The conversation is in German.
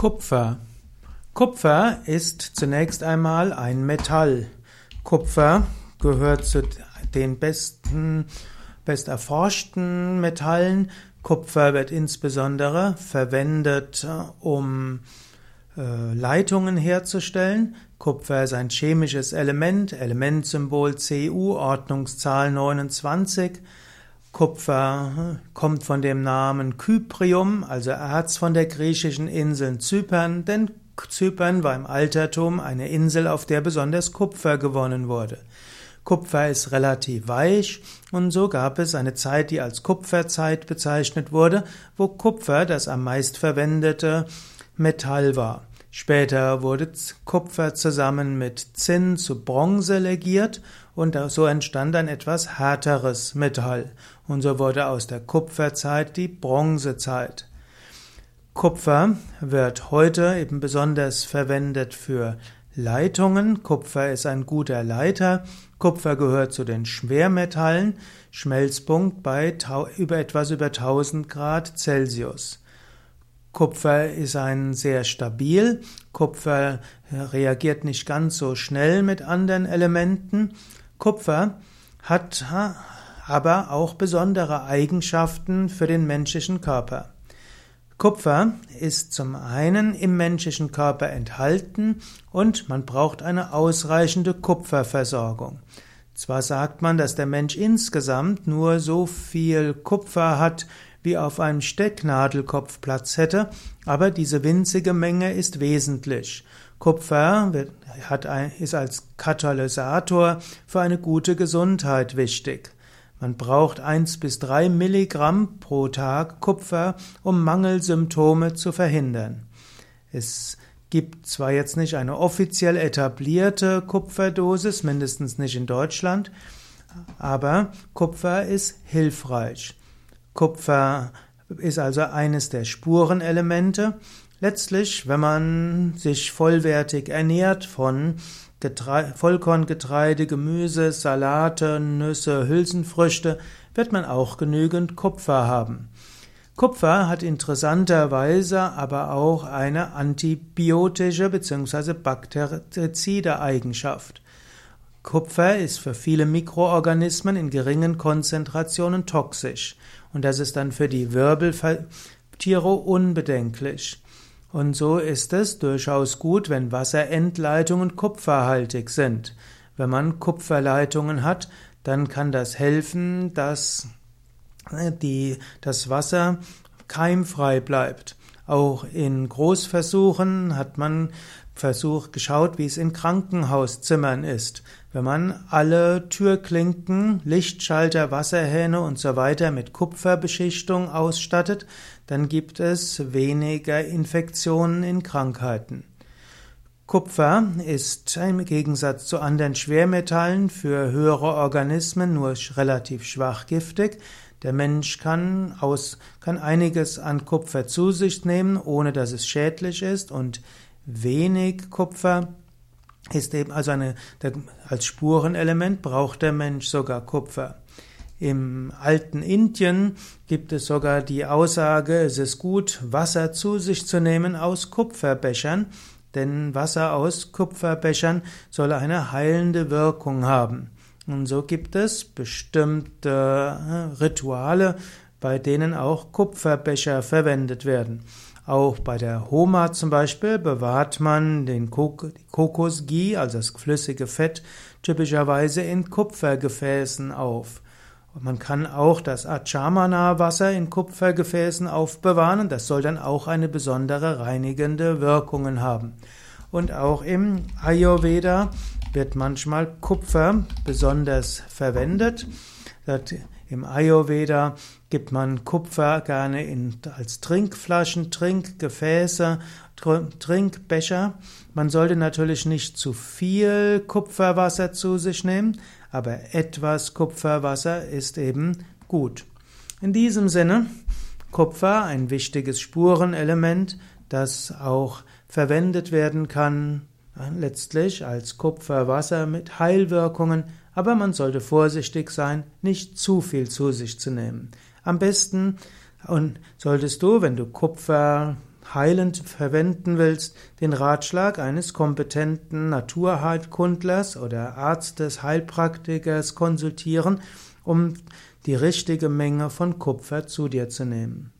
Kupfer. Kupfer ist zunächst einmal ein Metall. Kupfer gehört zu den besten, best erforschten Metallen. Kupfer wird insbesondere verwendet, um äh, Leitungen herzustellen. Kupfer ist ein chemisches Element, Elementsymbol Cu, Ordnungszahl 29. Kupfer kommt von dem Namen Kyprium, also Erz von der griechischen Insel Zypern, denn Zypern war im Altertum eine Insel, auf der besonders Kupfer gewonnen wurde. Kupfer ist relativ weich und so gab es eine Zeit, die als Kupferzeit bezeichnet wurde, wo Kupfer das am meist verwendete Metall war. Später wurde Kupfer zusammen mit Zinn zu Bronze legiert und so entstand ein etwas härteres Metall. Und so wurde aus der Kupferzeit die Bronzezeit. Kupfer wird heute eben besonders verwendet für Leitungen. Kupfer ist ein guter Leiter. Kupfer gehört zu den Schwermetallen. Schmelzpunkt bei über etwas über 1000 Grad Celsius. Kupfer ist ein sehr stabil. Kupfer reagiert nicht ganz so schnell mit anderen Elementen. Kupfer hat aber auch besondere Eigenschaften für den menschlichen Körper. Kupfer ist zum einen im menschlichen Körper enthalten und man braucht eine ausreichende Kupferversorgung. Zwar sagt man, dass der Mensch insgesamt nur so viel Kupfer hat, wie auf einem Stecknadelkopf Platz hätte, aber diese winzige Menge ist wesentlich. Kupfer hat ein, ist als Katalysator für eine gute Gesundheit wichtig. Man braucht eins bis drei Milligramm pro Tag Kupfer, um Mangelsymptome zu verhindern. Es gibt zwar jetzt nicht eine offiziell etablierte Kupferdosis, mindestens nicht in Deutschland, aber Kupfer ist hilfreich. Kupfer ist also eines der Spurenelemente. Letztlich, wenn man sich vollwertig ernährt von Getre Vollkorngetreide, Gemüse, Salate, Nüsse, Hülsenfrüchte, wird man auch genügend Kupfer haben. Kupfer hat interessanterweise aber auch eine antibiotische bzw. bakterizide Eigenschaft. Kupfer ist für viele Mikroorganismen in geringen Konzentrationen toxisch und das ist dann für die Wirbeltiere unbedenklich. Und so ist es durchaus gut, wenn Wasserendleitungen kupferhaltig sind. Wenn man Kupferleitungen hat, dann kann das helfen, dass äh, die, das Wasser keimfrei bleibt. Auch in Großversuchen hat man versucht, geschaut, wie es in Krankenhauszimmern ist. Wenn man alle Türklinken, Lichtschalter, Wasserhähne und so weiter mit Kupferbeschichtung ausstattet, dann gibt es weniger Infektionen in Krankheiten. Kupfer ist im Gegensatz zu anderen Schwermetallen für höhere Organismen nur relativ schwach giftig. Der Mensch kann, aus, kann einiges an Kupfer zu sich nehmen, ohne dass es schädlich ist und wenig Kupfer ist eben also eine, als Spurenelement braucht der Mensch sogar Kupfer. Im alten Indien gibt es sogar die Aussage, es ist gut, Wasser zu sich zu nehmen aus Kupferbechern, denn Wasser aus Kupferbechern soll eine heilende Wirkung haben. Und so gibt es bestimmte äh, Rituale, bei denen auch Kupferbecher verwendet werden. Auch bei der Homa zum Beispiel bewahrt man den Kokosghee, also das flüssige Fett, typischerweise in Kupfergefäßen auf. Man kann auch das Achamana-Wasser in Kupfergefäßen aufbewahren. Das soll dann auch eine besondere reinigende Wirkung haben. Und auch im Ayurveda wird manchmal Kupfer besonders verwendet. Im Ayurveda gibt man Kupfer gerne in, als Trinkflaschen, Trinkgefäße, Trinkbecher. Man sollte natürlich nicht zu viel Kupferwasser zu sich nehmen, aber etwas Kupferwasser ist eben gut. In diesem Sinne, Kupfer ein wichtiges Spurenelement, das auch verwendet werden kann, letztlich als Kupferwasser mit Heilwirkungen, aber man sollte vorsichtig sein, nicht zu viel zu sich zu nehmen. Am besten und solltest du, wenn du Kupfer heilend verwenden willst, den Ratschlag eines kompetenten Naturheilkundlers oder Arztes, Heilpraktikers konsultieren, um die richtige Menge von Kupfer zu dir zu nehmen.